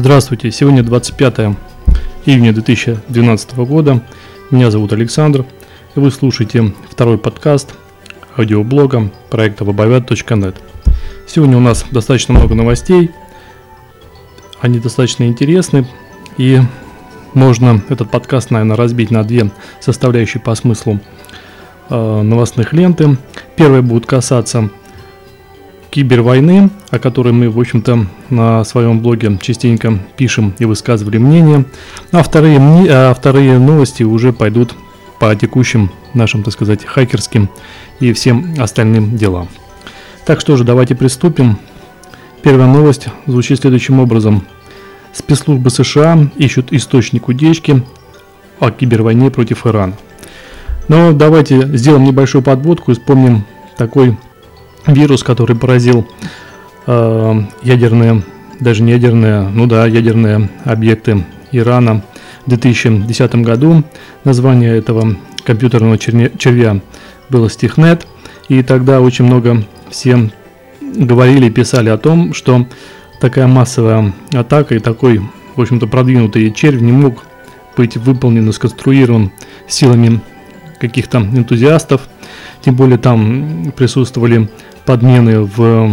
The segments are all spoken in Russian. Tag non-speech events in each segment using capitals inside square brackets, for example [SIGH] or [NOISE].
Здравствуйте, сегодня 25 июня 2012 года. Меня зовут Александр, и вы слушаете второй подкаст аудиоблога проекта webовят.net. Сегодня у нас достаточно много новостей, они достаточно интересны, и можно этот подкаст, наверное, разбить на две составляющие по смыслу э, новостных ленты. Первая будет касаться кибервойны, о которой мы, в общем-то, на своем блоге частенько пишем и высказывали мнение. А вторые, а вторые новости уже пойдут по текущим нашим, так сказать, хакерским и всем остальным делам. Так что же, давайте приступим. Первая новость звучит следующим образом. Спецслужбы США ищут источник утечки о кибервойне против Ирана. Но давайте сделаем небольшую подводку и вспомним такой вирус, который поразил э, ядерные, даже не ядерные, ну да, ядерные объекты Ирана в 2010 году. Название этого компьютерного червя было Стихнет. И тогда очень много все говорили и писали о том, что такая массовая атака и такой, в общем-то, продвинутый червь не мог быть выполнен и сконструирован силами каких-то энтузиастов. Тем более там присутствовали подмены в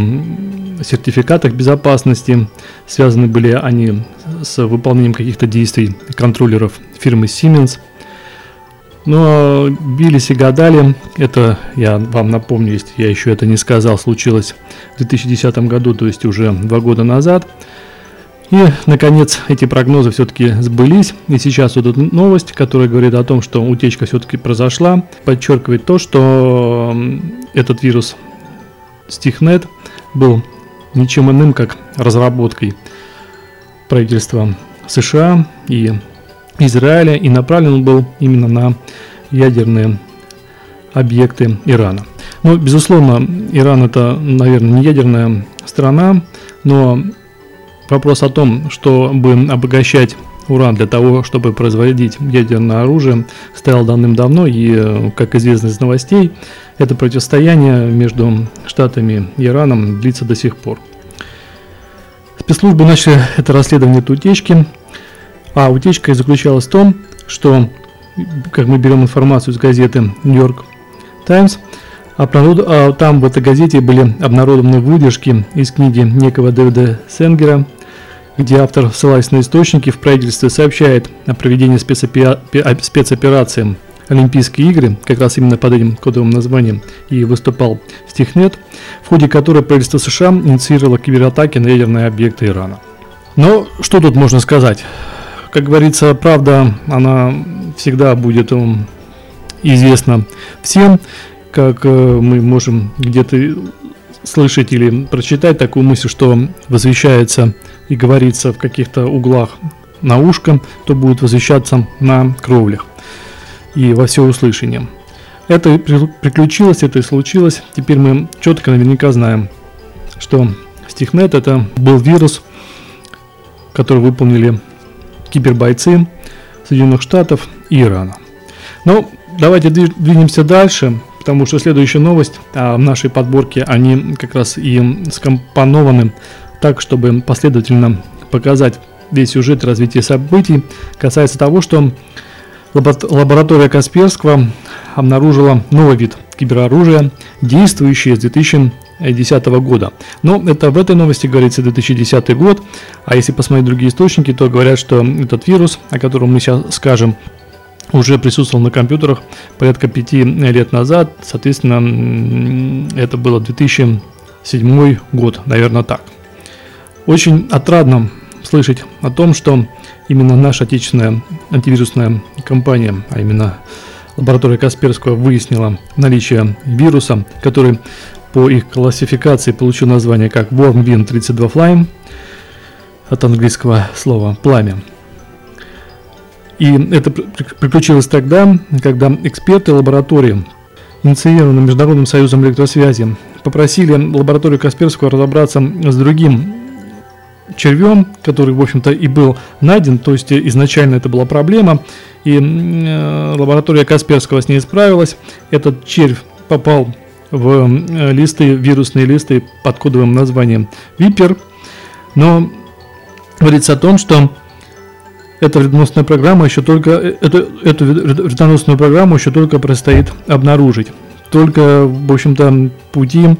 сертификатах безопасности. Связаны были они с выполнением каких-то действий контроллеров фирмы Siemens. Но бились и гадали, это я вам напомню, если я еще это не сказал, случилось в 2010 году, то есть уже два года назад. И, наконец, эти прогнозы все-таки сбылись. И сейчас вот эта новость, которая говорит о том, что утечка все-таки произошла, подчеркивает то, что этот вирус Стихнет был ничем иным, как разработкой правительства США и Израиля, и направлен был именно на ядерные объекты Ирана. Ну, безусловно, Иран это, наверное, не ядерная страна, но вопрос о том, чтобы обогащать уран для того, чтобы производить ядерное оружие, стоял давным-давно, и, как известно из новостей, это противостояние между Штатами и Ираном длится до сих пор. Спецслужбы начали это расследование этой утечки, а утечка заключалась в том, что, как мы берем информацию из газеты Нью-Йорк Таймс, а там в этой газете были обнародованы выдержки из книги некого Дэвида Сенгера – где автор, ссылаясь на источники в правительстве, сообщает о проведении спецоперации Олимпийские игры, как раз именно под этим кодовым названием, и выступал Стихнет, в ходе которой правительство США инициировало кибератаки на ядерные объекты Ирана. Но что тут можно сказать? Как говорится, правда, она всегда будет известна всем, как э, мы можем где-то слышать или прочитать такую мысль, что возвещается и говорится в каких-то углах на ушко, то будет возвещаться на кровлях и во всеуслышание. Это приключилось, это и случилось. Теперь мы четко наверняка знаем, что Стихнет это был вирус, который выполнили кибербойцы Соединенных Штатов и Ирана. Но давайте двинемся дальше потому что следующая новость а в нашей подборке, они как раз и скомпонованы так, чтобы последовательно показать весь сюжет развития событий, касается того, что лаборатория Касперского обнаружила новый вид кибероружия, действующее с 2010 года. Но это в этой новости говорится 2010 год, а если посмотреть другие источники, то говорят, что этот вирус, о котором мы сейчас скажем, уже присутствовал на компьютерах порядка пяти лет назад, соответственно, это было 2007 год, наверное, так. Очень отрадно слышать о том, что именно наша отечественная антивирусная компания, а именно лаборатория Касперского выяснила наличие вируса, который по их классификации получил название как WormWin32 Flame, от английского слова «пламя». И это приключилось тогда, когда эксперты лаборатории, инициированные Международным союзом электросвязи, попросили лабораторию Касперского разобраться с другим червем, который, в общем-то, и был найден, то есть изначально это была проблема, и э, лаборатория Касперского с ней справилась. Этот червь попал в э, листы, вирусные листы под кодовым названием Випер, но говорится о том, что эта вредоносная программа еще только, э, эту, эту вредоносную программу еще только предстоит обнаружить. Только, в общем-то, пути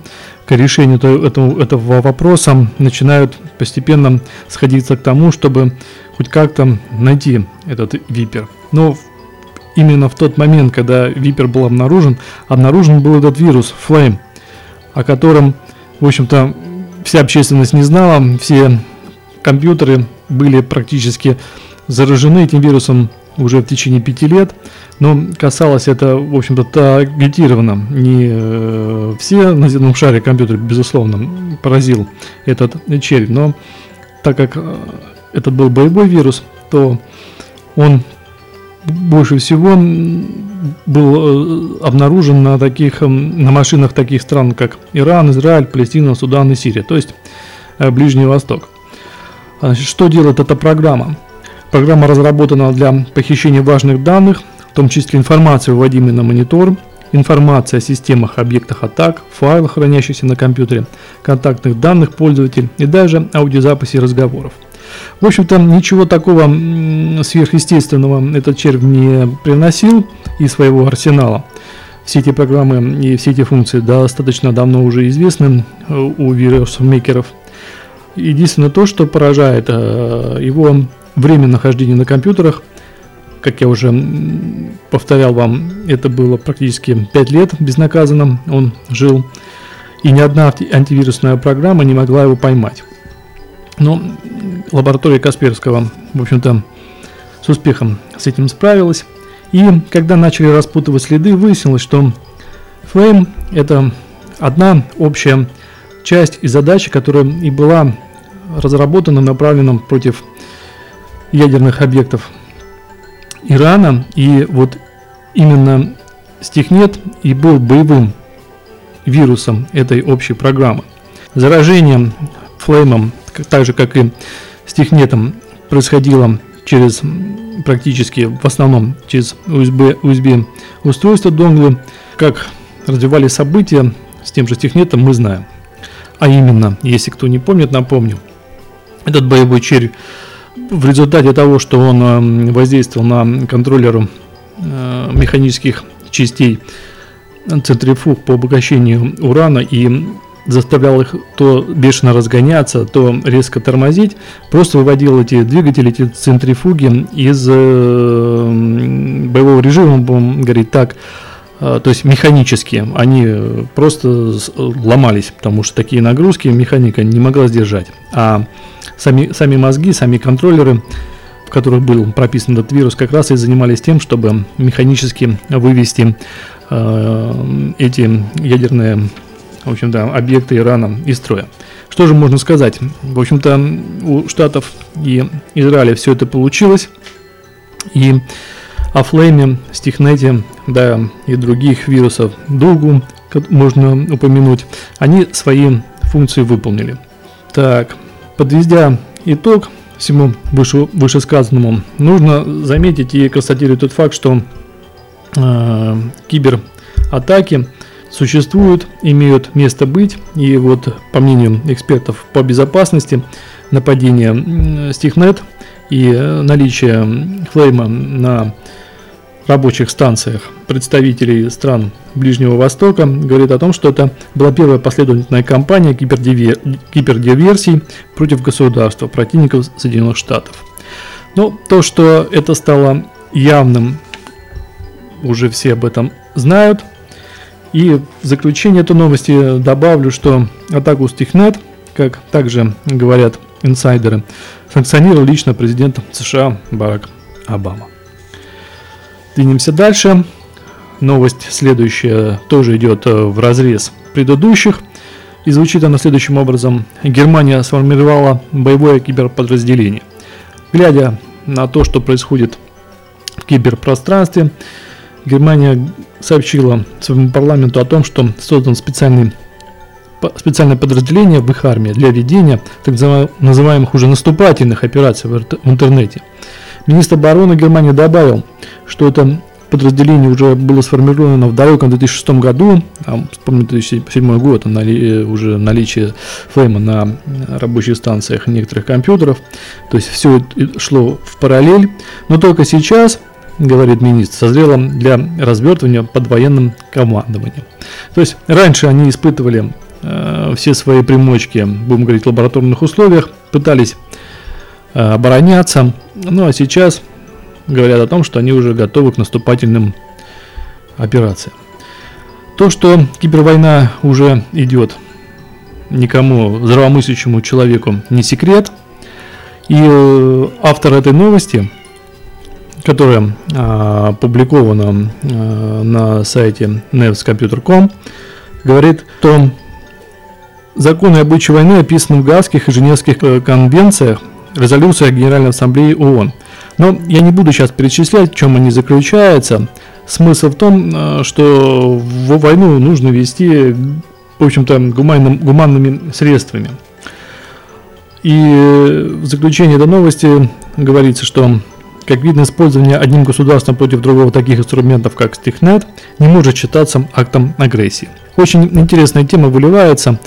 к решению этого, этого вопроса начинают постепенно сходиться к тому, чтобы хоть как-то найти этот випер. Но именно в тот момент, когда випер был обнаружен, обнаружен был этот вирус Flame, о котором, в общем-то, вся общественность не знала, все компьютеры были практически заражены этим вирусом уже в течение пяти лет, но касалось это, в общем-то, таргетированно. Не э, все на земном шаре компьютер, безусловно, поразил этот червь, но так как э, это был боевой вирус, то он больше всего был э, обнаружен на таких, на машинах таких стран, как Иран, Израиль, Палестина, Судан и Сирия, то есть Ближний Восток. Значит, что делает эта программа? Программа разработана для похищения важных данных, в том числе информации, выводимой на монитор, информация о системах, объектах атак, файлах, хранящихся на компьютере, контактных данных пользователя и даже аудиозаписи разговоров. В общем-то, ничего такого сверхъестественного этот червь не приносил из своего арсенала. Все эти программы и все эти функции достаточно давно уже известны э, у вирусмейкеров. Единственное то, что поражает э, его время нахождения на компьютерах, как я уже повторял вам, это было практически 5 лет безнаказанно, он жил, и ни одна антивирусная программа не могла его поймать. Но лаборатория Касперского, в общем-то, с успехом с этим справилась. И когда начали распутывать следы, выяснилось, что Flame – это одна общая часть и задача, которая и была разработана, направлена против ядерных объектов Ирана. И вот именно Стихнет и был боевым вирусом этой общей программы. Заражение флеймом, так же как и стихнетом, происходило через практически в основном через USB, USB устройство донглы. Как развивались события с тем же стихнетом мы знаем. А именно, если кто не помнит, напомню, этот боевой червь в результате того, что он э, воздействовал на контроллер э, механических частей центрифуг по обогащению урана и заставлял их то бешено разгоняться, то резко тормозить, просто выводил эти двигатели, эти центрифуги из э, боевого режима, будем говорить так, то есть механические, они просто ломались, потому что такие нагрузки механика не могла сдержать. А сами, сами мозги, сами контроллеры, в которых был прописан этот вирус, как раз и занимались тем, чтобы механически вывести э, эти ядерные в общем-то, объекты Ирана из строя. Что же можно сказать? В общем-то, у Штатов и Израиля все это получилось. И о Флейме, Стихнете, да, и других вирусов Дугу можно упомянуть, они свои функции выполнили. Так, Подведя итог всему выше, вышесказанному, нужно заметить и констатировать тот факт, что э, кибератаки существуют, имеют место быть, и вот по мнению экспертов по безопасности нападение Стихнет и наличие флейма на рабочих станциях представителей стран Ближнего Востока говорит о том, что это была первая последовательная кампания гипердивер... гипердиверсий против государства, противников Соединенных Штатов. Но то, что это стало явным, уже все об этом знают. И в заключение этой новости добавлю, что атаку Стихнет, как также говорят инсайдеры, санкционировал лично президент США Барак Обама. Двинемся дальше. Новость следующая тоже идет э, в разрез предыдущих. И звучит она следующим образом. Германия сформировала боевое киберподразделение. Глядя на то, что происходит в киберпространстве, Германия сообщила своему парламенту о том, что создан специальный специальное подразделение в их армии для ведения так называемых уже наступательных операций в интернете. Министр обороны Германии добавил, что это подразделение уже было сформировано в далеком 2006 году, а, вспомню 2007 год, нали, уже наличие флейма на рабочих станциях некоторых компьютеров, то есть все шло в параллель, но только сейчас говорит министр, созрело для развертывания под военным командованием. То есть раньше они испытывали э, все свои примочки, будем говорить, в лабораторных условиях, пытались э, обороняться, ну а сейчас говорят о том, что они уже готовы к наступательным операциям. То, что кибервойна уже идет, никому здравомыслящему человеку не секрет. И э, автор этой новости, которая а, опубликована а, на сайте nevscomputer.com, говорит, что законы обычаи войны описаны в Гаагских и Женевских э, конвенциях, резолюциях Генеральной Ассамблеи ООН – но я не буду сейчас перечислять, в чем они заключаются. Смысл в том, э, что в войну нужно вести, в общем-то, гуманным, гуманными средствами. И в заключение этой новости говорится, что, как видно, использование одним государством против другого таких инструментов, как Стихнет, не может считаться актом агрессии. Очень интересная тема выливается.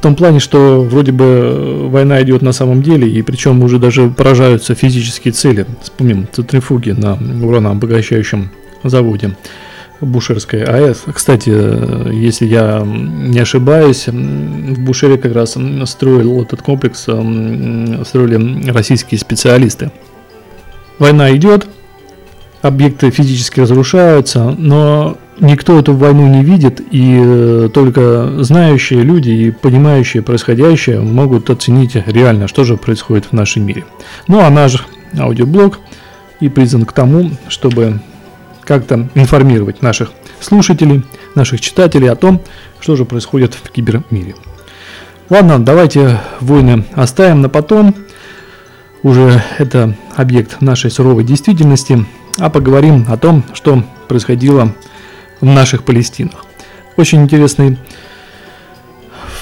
В том плане, что вроде бы э, война идет на самом деле, и причем уже даже поражаются физические цели. Вспомним центрифуги на уранообогащающем заводе. Бушерской АЭС. Кстати, э, если я не ошибаюсь, в Бушере как раз строил этот комплекс, строили российские специалисты. Война идет, объекты физически разрушаются, но никто эту войну не видит, и э, только знающие люди и понимающие происходящее могут оценить реально, что же происходит в нашем мире. Ну а наш аудиоблог и призван к тому, чтобы как-то информировать наших слушателей, наших читателей о том, что же происходит в кибермире. Ладно, давайте войны оставим на потом. Уже это объект нашей суровой действительности. А поговорим о том, что происходило в наших Палестинах. Очень интересный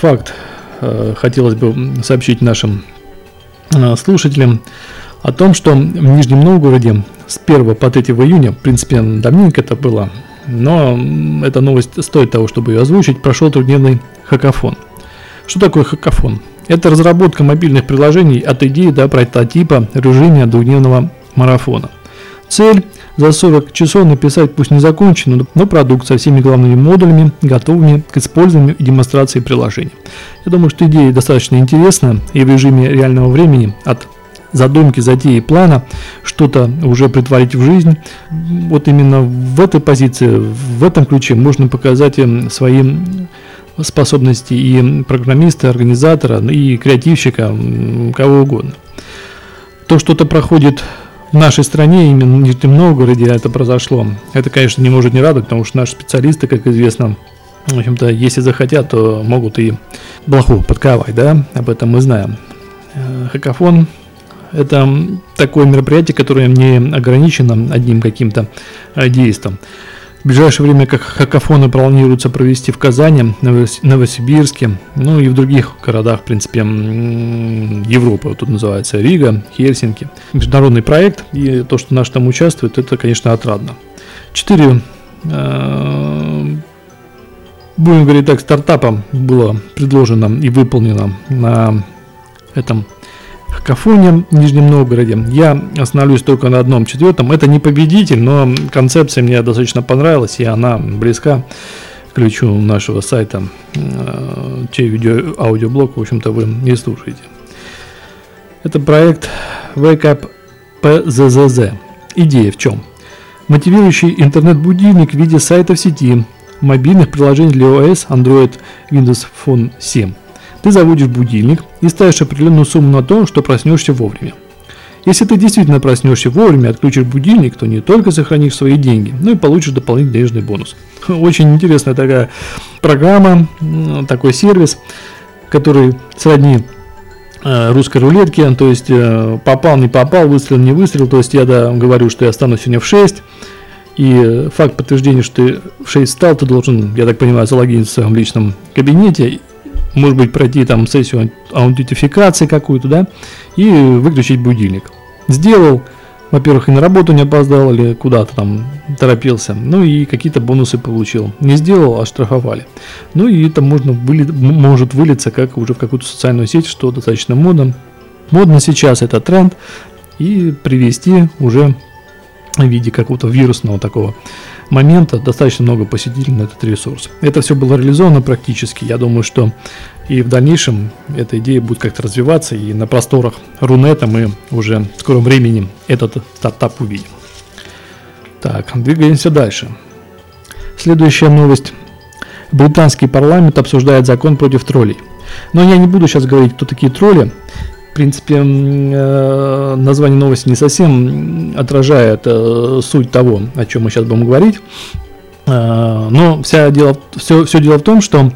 факт э, хотелось бы сообщить нашим э, слушателям о том, что в Нижнем Новгороде с 1 по 3 июня, в принципе, давненько это было, но эта новость стоит того, чтобы ее озвучить, прошел трехдневный хакафон. Что такое хакафон? Это разработка мобильных приложений от идеи до прототипа режима двухдневного марафона. Цель за 40 часов написать пусть не законченную, но продукт со всеми главными модулями, готовыми к использованию и демонстрации приложения. Я думаю, что идея достаточно интересна и в режиме реального времени от задумки, затеи, плана что-то уже притворить в жизнь. Вот именно в этой позиции, в этом ключе можно показать эм, свои способности и программиста, организатора, и креативщика, кого угодно. То, что-то проходит в нашей стране, именно в Нижнем Новгороде это произошло. Это, конечно, не может не радовать, потому что наши специалисты, как известно, в общем-то, если захотят, то могут и блоху подковать, да, об этом мы знаем. Э, хакафон – это такое мероприятие, которое не ограничено одним каким-то э, действием. Ближайшее время как хакафоны планируется провести в Казани, Новосибирске, ну и в других городах, в принципе, Европы. Вот тут называется Рига, Хельсинки. Международный проект, и то, что наш там участвует, это, конечно, отрадно. Четыре э, будем говорить так, стартапа было предложено и выполнено на этом Какофония в Нижнем Новгороде. Я остановлюсь только на одном четвертом. Это не победитель, но концепция мне достаточно понравилась, и она близка к ключу нашего сайта, э, чей видео, аудиоблог, в общем-то, вы не слушаете. Это проект Wake Up PZZZ. Идея в чем? Мотивирующий интернет-будильник в виде сайта в сети, мобильных приложений для iOS, Android, Windows Phone 7 – ты заводишь будильник и ставишь определенную сумму на то, что проснешься вовремя. Если ты действительно проснешься вовремя и отключишь будильник, то не только сохранишь свои деньги, но и получишь дополнительный денежный бонус. [LAUGHS] Очень интересная такая программа, такой сервис, который сродни э, русской рулетки, то есть э, попал, не попал, выстрелил, не выстрелил, то есть я да, говорю, что я стану сегодня в 6, и факт подтверждения, что ты в 6 встал, ты должен, я так понимаю, залогиниться в своем личном кабинете может быть, пройти там сессию аутентификации какую-то, да, и выключить будильник. Сделал, во-первых, и на работу не опоздал или куда-то там торопился, ну и какие-то бонусы получил. Не сделал, оштрафовали. Ну и это можно выли... может вылиться как уже в какую-то социальную сеть, что достаточно модно. Модно сейчас это тренд и привести уже в виде какого-то вирусного такого момента достаточно много посетителей на этот ресурс. Это все было реализовано практически. Я думаю, что и в дальнейшем эта идея будет как-то развиваться, и на просторах Рунета мы уже в скором времени этот стартап увидим. Так, двигаемся дальше. Следующая новость. Британский парламент обсуждает закон против троллей. Но я не буду сейчас говорить, кто такие тролли принципе, э, название новости не совсем отражает э, суть того, о чем мы сейчас будем говорить. Э, но вся дело, все, все дело в том, что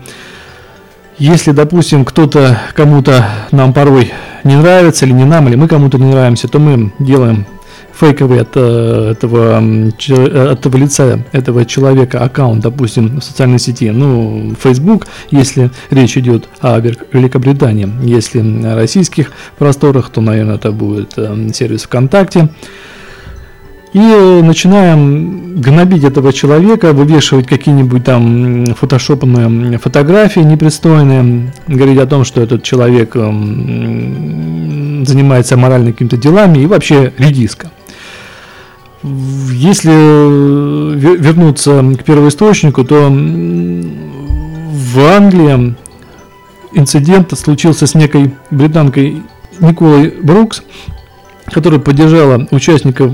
если, допустим, кто-то кому-то нам порой не нравится, или не нам, или мы кому-то не нравимся, то мы делаем фейковый от э, этого, э, от этого лица, этого человека аккаунт, допустим, в социальной сети, ну, Facebook, если речь идет о Великобритании, если о российских просторах, то, наверное, это будет э, сервис ВКонтакте. И начинаем гнобить этого человека, вывешивать какие-нибудь там фотошопные фотографии непристойные, говорить о том, что этот человек занимается моральными какими-то делами и вообще редиска. Если э, вернуться к первоисточнику, то в Англии инцидент случился с некой британкой Николой Брукс, которая поддержала участников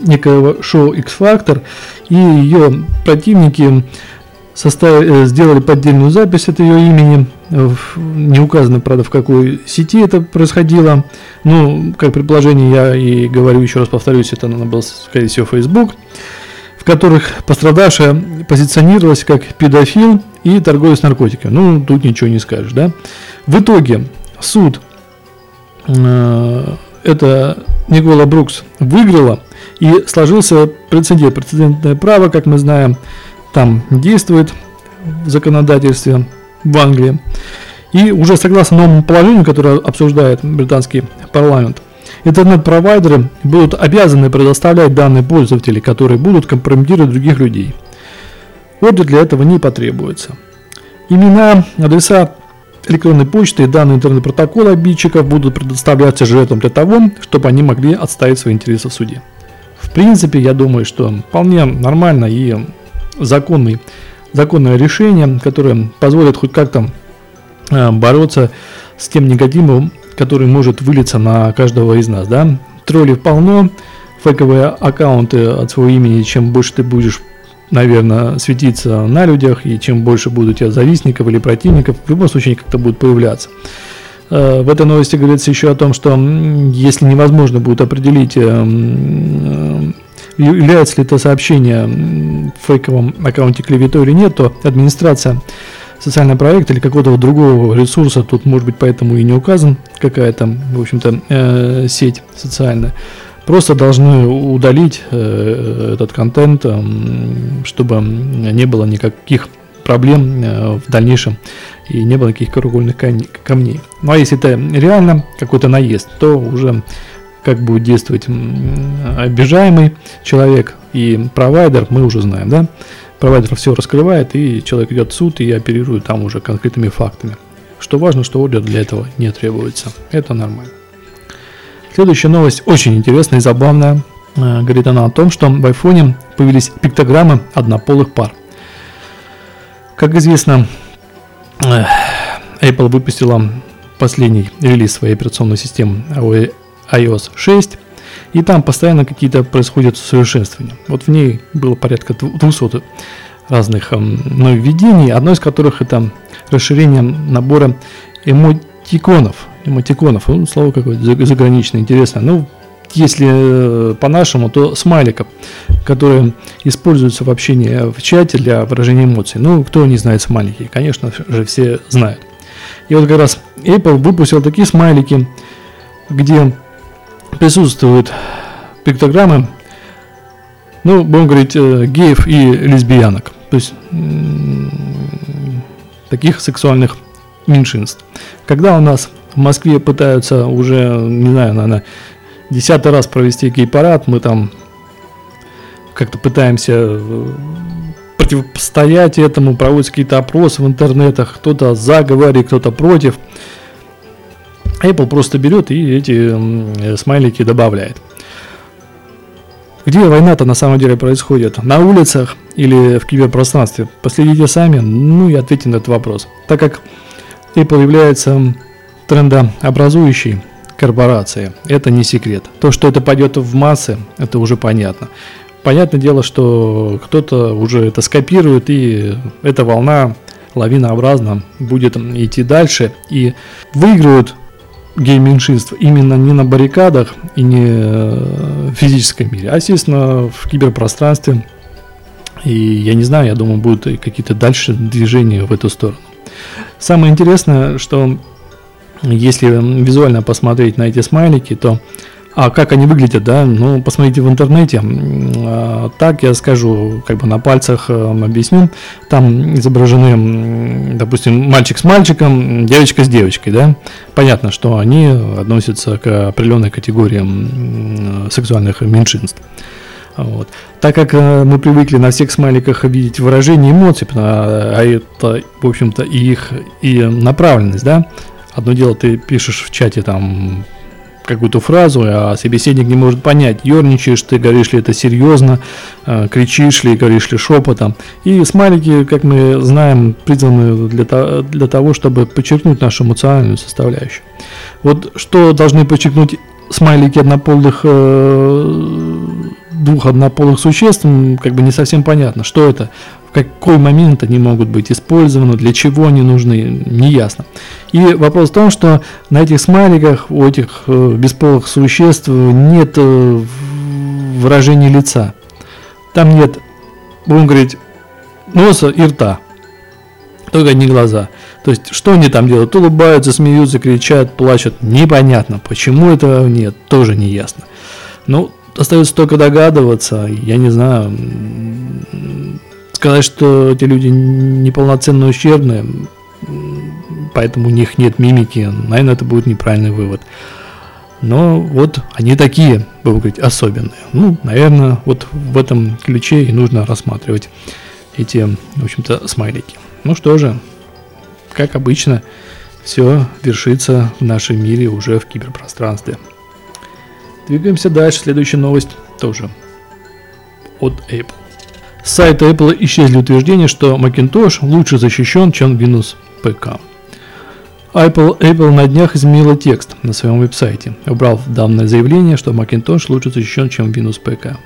некого шоу X-Factor, и ее противники составили, э, сделали поддельную запись от ее имени, не указано, правда, в какой сети это происходило. Ну, как предположение, я и говорю, еще раз повторюсь, это наверное, был, скорее всего, Facebook, в которых пострадавшая позиционировалась как педофил и торговец наркотиками. Ну, тут ничего не скажешь, да. В итоге суд э, это Никола Брукс выиграла, и сложился прецедент. Прецедентное право, как мы знаем, там действует в законодательстве в Англии. И уже согласно новому положению, которое обсуждает британский парламент, интернет-провайдеры будут обязаны предоставлять данные пользователей, которые будут компрометировать других людей. Ордер для этого не потребуется. Имена, адреса электронной почты и данные интернет-протокола обидчиков будут предоставляться жертвам для того, чтобы они могли отставить свои интересы в суде. В принципе, я думаю, что вполне нормально и законный, законное решение, которое позволит хоть как-то э, бороться с тем негативом, который может вылиться на каждого из нас. Да? Троллей полно, фейковые аккаунты от своего имени, чем больше ты будешь наверное, светиться на людях, и чем больше будут у тебя завистников или противников, в любом случае как-то будут появляться. Э, в этой новости говорится еще о том, что если невозможно будет определить э, является ли это сообщение в фейковом аккаунте клеветой или нет, то администрация социального проекта или какого-то другого ресурса, тут может быть поэтому и не указан какая-то, в общем-то, э, сеть социальная, просто должны удалить э, этот контент, э, чтобы не было никаких проблем э, в дальнейшем и не было никаких краеугольных камней. Ну а если это реально какой-то наезд, то уже как будет действовать обижаемый человек и провайдер, мы уже знаем, да? Провайдер все раскрывает, и человек идет в суд и оперирует там уже конкретными фактами. Что важно, что ордер для этого не требуется. Это нормально. Следующая новость очень интересная и забавная. Э, говорит она о том, что в айфоне появились пиктограммы однополых пар. Как известно, э, Apple выпустила последний релиз своей операционной системы iOS 6, и там постоянно какие-то происходят усовершенствования. Вот в ней было порядка 200 разных эм, нововведений, одно из которых это расширение набора эмотиконов. Эмотиконов, ну, слово какое-то заграничное, интересное. Ну, если э, по-нашему, то смайликов, которые используются в общении в чате для выражения эмоций. Ну, кто не знает смайлики? Конечно же, все знают. И вот как раз Apple выпустил такие смайлики, где присутствуют пиктограммы, ну, будем говорить, э, геев и лесбиянок, то есть таких сексуальных меньшинств. Когда у нас в Москве пытаются уже, не знаю, наверное, десятый раз провести гей-парад, мы там как-то пытаемся э, противостоять этому, проводятся какие-то опросы в интернетах, кто-то за говорит, кто-то против. Apple просто берет и эти смайлики добавляет. Где война-то на самом деле происходит? На улицах или в киберпространстве? Последите сами, ну и ответьте на этот вопрос. Так как Apple является трендообразующей корпорацией, это не секрет. То, что это пойдет в массы, это уже понятно. Понятное дело, что кто-то уже это скопирует, и эта волна лавинообразно будет идти дальше, и выигрывают гей-меньшинств именно не на баррикадах и не в физическом мире, а, естественно, в киберпространстве. И я не знаю, я думаю, будут какие-то дальше движения в эту сторону. Самое интересное, что если визуально посмотреть на эти смайлики, то а как они выглядят, да? Ну, посмотрите в интернете. А, так я скажу, как бы на пальцах э, объясню. Там изображены, допустим, мальчик с мальчиком, девочка с девочкой, да? Понятно, что они относятся к определенной категории сексуальных меньшинств. Вот. Так как э, мы привыкли на всех смайликах видеть выражение эмоций, а это, в общем-то, их и направленность, да? Одно дело, ты пишешь в чате там какую-то фразу, а собеседник не может понять, ерничаешь ты, говоришь ли это серьезно, э, кричишь ли, говоришь ли шепотом. И смайлики, как мы знаем, призваны для, для того, чтобы подчеркнуть нашу эмоциональную составляющую. Вот что должны подчеркнуть смайлики однополых, э, двух однополых существ, как бы не совсем понятно, что это, какой момент они могут быть использованы, для чего они нужны, не ясно. И вопрос в том, что на этих смайликах у этих э, бесполых существ нет э, выражения лица. Там нет, будем говорить, носа и рта, только не глаза. То есть, что они там делают? Улыбаются, смеются, кричат, плачут. Непонятно. Почему этого нет, тоже не ясно. Ну, остается только догадываться. Я не знаю, сказать, что эти люди неполноценно ущербные, поэтому у них нет мимики, наверное, это будет неправильный вывод. Но вот они такие, будем говорить, особенные. Ну, наверное, вот в этом ключе и нужно рассматривать эти, в общем-то, смайлики. Ну что же, как обычно, все вершится в нашем мире уже в киберпространстве. Двигаемся дальше. Следующая новость тоже от Apple. С сайта Apple исчезли утверждения, что Macintosh лучше защищен, чем Windows ПК. Apple, Apple на днях изменила текст на своем веб-сайте, убрав данное заявление, что Macintosh лучше защищен, чем Windows ПК.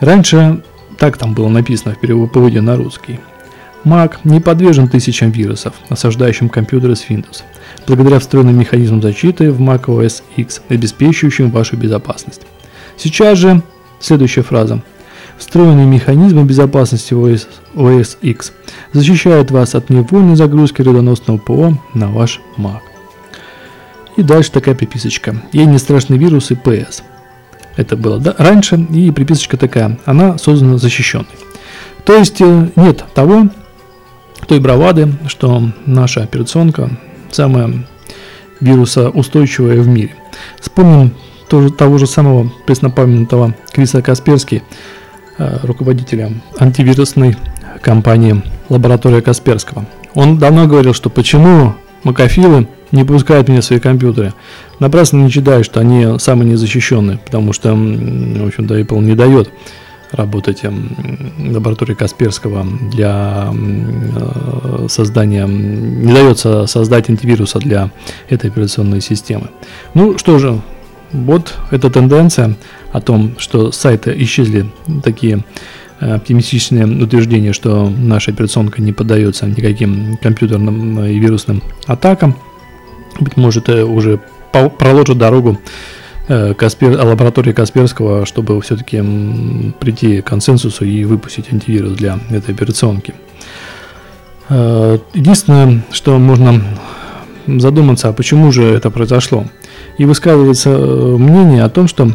Раньше так там было написано в переводе на русский. Mac не подвержен тысячам вирусов, осаждающим компьютеры с Windows, благодаря встроенным механизмам защиты в Mac OS X, обеспечивающим вашу безопасность. Сейчас же следующая фраза – Встроенные механизмы безопасности OS, OS X защищают вас от невольной загрузки вредоносного ПО на ваш Mac. И дальше такая приписочка. Ей не страшны вирусы PS. Это было да, раньше, и приписочка такая. Она создана защищенной. То есть э, нет того, той бравады, что наша операционка самая вирусоустойчивая в мире. Вспомним тоже, того же самого преснопамятного Криса Касперский, Э, руководителя антивирусной компании лаборатория Касперского. Он давно говорил, что почему макофилы не пускают меня в свои компьютеры. Напрасно не читают, что они самые незащищенные, потому что, в общем-то, Apple не дает работать лаборатории Касперского для э, создания, не дается создать антивируса для этой операционной системы. Ну что же, вот эта тенденция о том, что с сайта исчезли такие э, оптимистичные утверждения, что наша операционка не поддается никаким компьютерным и вирусным атакам. Быть может, э, уже проложит дорогу э, Каспер, лаборатории Касперского, чтобы все-таки прийти к консенсусу и выпустить антивирус для этой операционки. Единственное, что можно задуматься, а почему же это произошло и высказывается э, мнение о том, что,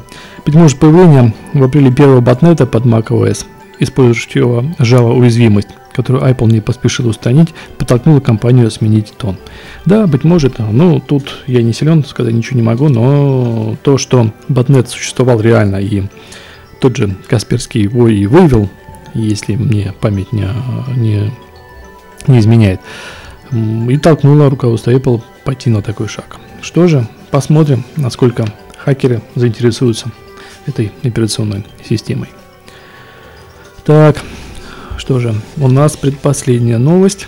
быть появление в апреле первого ботнета под macOS, использующего Java уязвимость, которую Apple не поспешил устранить, подтолкнула компанию сменить тон. Да, быть может, ну, тут я не силен, сказать ничего не могу, но то, что ботнет существовал реально, и тот же Касперский его и вывел, если мне память не, не, не изменяет, и толкнула руководство Apple пойти на такой шаг. Что же, посмотрим, насколько хакеры заинтересуются этой операционной системой. Так, что же, у нас предпоследняя новость.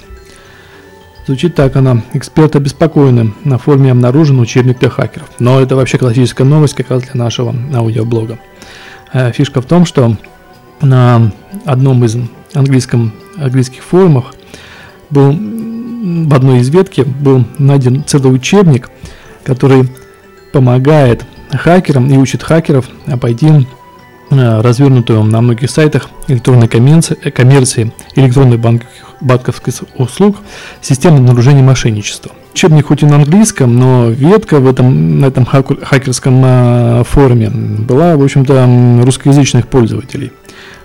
Звучит так она. Эксперты обеспокоены. На форуме обнаружен учебник для хакеров. Но это вообще классическая новость как раз для нашего аудиоблога. Э, фишка в том, что на одном из английском, английских форумах был в одной из ветки был найден целый учебник, который помогает хакерам и учит хакеров обойти э, развернутую на многих сайтах электронной коммерции, электронных банковских услуг систему обнаружения мошенничества. Учебник хоть и на английском, но ветка в этом, на этом хакерском э, форуме была, в общем-то, русскоязычных пользователей.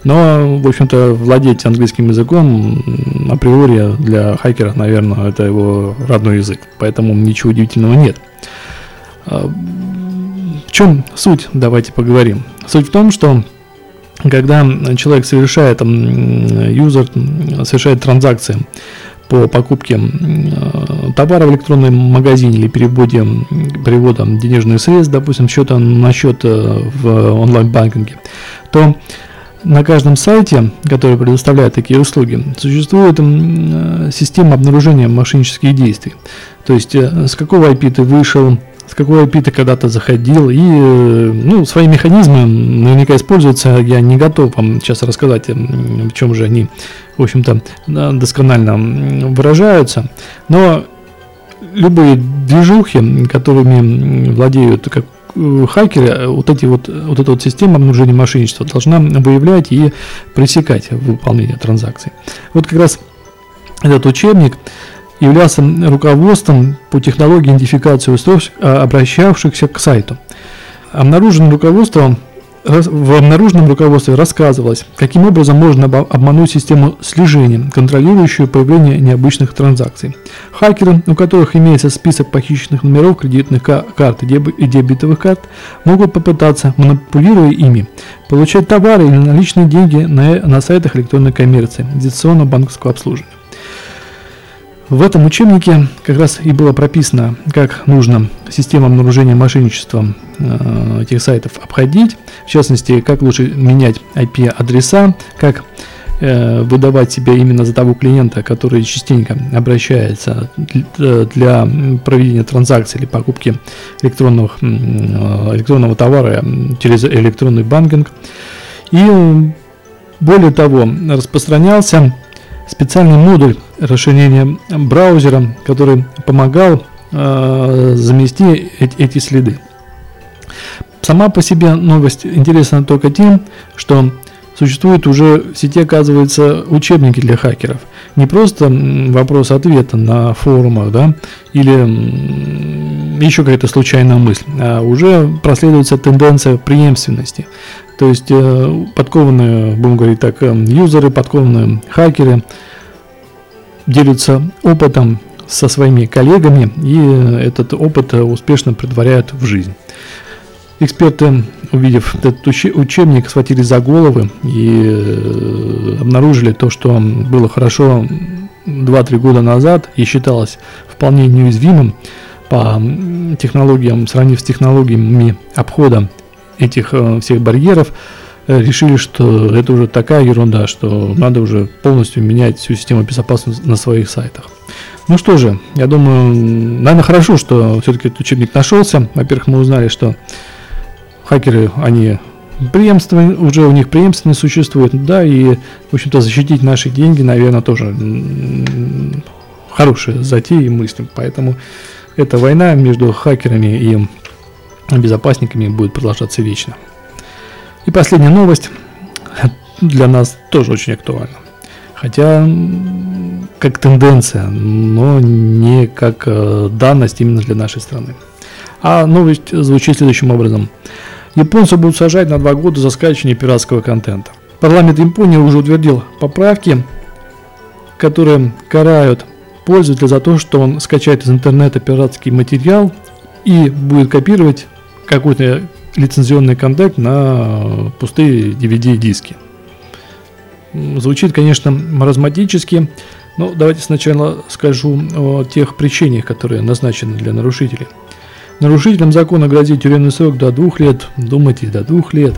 Но, в общем-то, владеть английским языком априори для хакера, наверное, это его родной язык. Поэтому ничего удивительного нет. А, в чем суть? Давайте поговорим. Суть в том, что когда человек совершает, юзер совершает транзакции по покупке товара в электронном магазине или переводе переводом денежных средств, допустим, счета на счет э, в онлайн-банкинге, то на каждом сайте, который предоставляет такие услуги, существует э, система обнаружения мошеннических действий. То есть э, с какого IP ты вышел, с какого IP ты когда-то заходил, и э, ну, свои механизмы наверняка используются. Я не готов вам сейчас рассказать, в чем же они, в общем-то, досконально выражаются. Но любые движухи, которыми владеют как хакеры, э, вот, эти вот, вот эта вот система обнаружения мошенничества должна выявлять и пресекать выполнение транзакций. Вот как раз этот учебник являлся руководством по технологии идентификации устройств, а, обращавшихся к сайту. Обнаруженным руководством в обнаруженном руководстве рассказывалось, каким образом можно обмануть систему слежения, контролирующую появление необычных транзакций. Хакеры, у которых имеется список похищенных номеров кредитных карт и дебетовых карт, могут попытаться, манипулируя ими, получать товары или наличные деньги на, на сайтах электронной коммерции, дистанционного банковского обслуживания. В этом учебнике как раз и было прописано, как нужно систему обнаружения мошенничества этих сайтов обходить, в частности, как лучше менять IP-адреса, как э, выдавать себя именно за того клиента, который частенько обращается для проведения транзакций или покупки электронных, э, электронного товара через электронный банкинг. И более того, распространялся специальный модуль расширения браузера, который помогал э, замести эти следы. Сама по себе новость интересна только тем, что существуют уже в сети, оказывается, учебники для хакеров. Не просто вопрос-ответа на форумах, да, или еще какая-то случайная мысль, а уже проследуется тенденция преемственности. То есть э, подкованные, будем говорить так, э, юзеры, подкованные хакеры делятся опытом со своими коллегами и этот опыт успешно предваряют в жизнь. Эксперты, увидев этот учебник, схватились за головы и э, обнаружили то, что было хорошо 2-3 года назад и считалось вполне неуязвимым по технологиям, сравнив с технологиями обхода этих э, всех барьеров, э, решили, что это уже такая ерунда, что надо уже полностью менять всю систему безопасности на своих сайтах. Ну что же, я думаю, наверное, хорошо, что все-таки этот учебник нашелся. Во-первых, мы узнали, что хакеры, они преемственны, уже у них преемственность существует, да, и, в общем-то, защитить наши деньги, наверное, тоже хорошая затея и мысль. Поэтому эта война между хакерами и безопасниками будет продолжаться вечно. И последняя новость для нас тоже очень актуальна. Хотя как тенденция, но не как э, данность именно для нашей страны. А новость звучит следующим образом. Японцы будут сажать на два года за скачивание пиратского контента. Парламент Японии уже утвердил поправки которые карают пользователя за то, что он скачает из интернета пиратский материал и будет копировать какой-то лицензионный контент на пустые DVD-диски. Звучит, конечно, маразматически, но давайте сначала скажу о тех причинах, которые назначены для нарушителей. Нарушителям закона грозит тюремный срок до двух лет, думайте, до двух лет,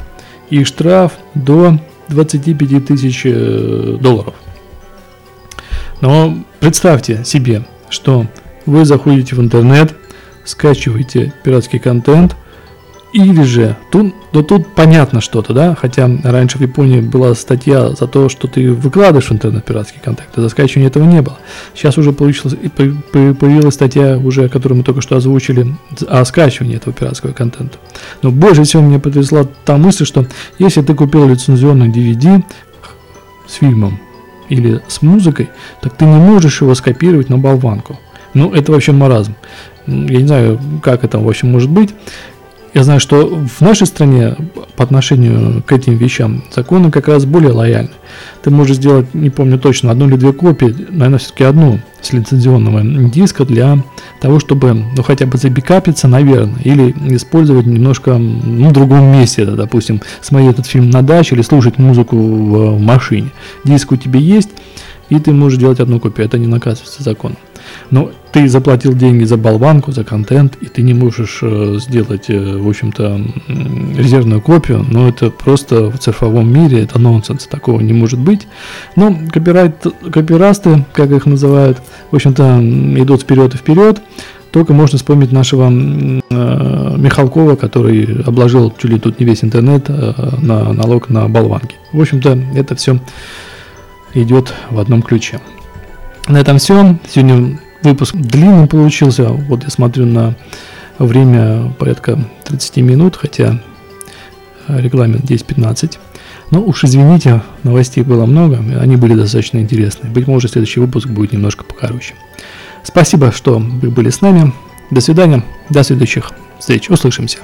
и штраф до 25 тысяч э, долларов. Но представьте себе, что вы заходите в интернет, скачиваете пиратский контент – или же, тут, да тут понятно что-то, да, хотя раньше в Японии была статья за то, что ты выкладываешь в интернет пиратский контент, а за скачивание этого не было. Сейчас уже получилось, появилась статья, уже, которую мы только что озвучили, о скачивании этого пиратского контента. Но больше всего меня потрясла та мысль, что если ты купил лицензионный DVD с фильмом или с музыкой, так ты не можешь его скопировать на болванку. Ну, это вообще маразм. Я не знаю, как это вообще может быть. Я знаю, что в нашей стране по отношению к этим вещам законы как раз более лояльны. Ты можешь сделать, не помню точно, одну или две копии, наверное, все-таки одну с лицензионного диска для того, чтобы, ну, хотя бы забекапиться, наверное, или использовать немножко, ну, в другом месте, да, допустим, смотреть этот фильм на даче или слушать музыку в машине. Диск у тебя есть, и ты можешь делать одну копию, это не наказывается законом. Но ты заплатил деньги за болванку, за контент, и ты не можешь э, сделать, э, в общем-то, резервную копию, но это просто в цифровом мире, это нонсенс, такого не может быть. Но копирайт, копирасты, как их называют, в общем-то, идут вперед и вперед. Только можно вспомнить нашего э, Михалкова, который обложил чуть ли тут не весь интернет э, на налог на болванки. В общем-то, это все идет в одном ключе. На этом все. Сегодня выпуск длинный получился. Вот я смотрю на время порядка 30 минут, хотя регламент 10-15. Но уж извините, новостей было много, они были достаточно интересны. Быть может, следующий выпуск будет немножко покороче. Спасибо, что вы были с нами. До свидания, до следующих встреч. Услышимся.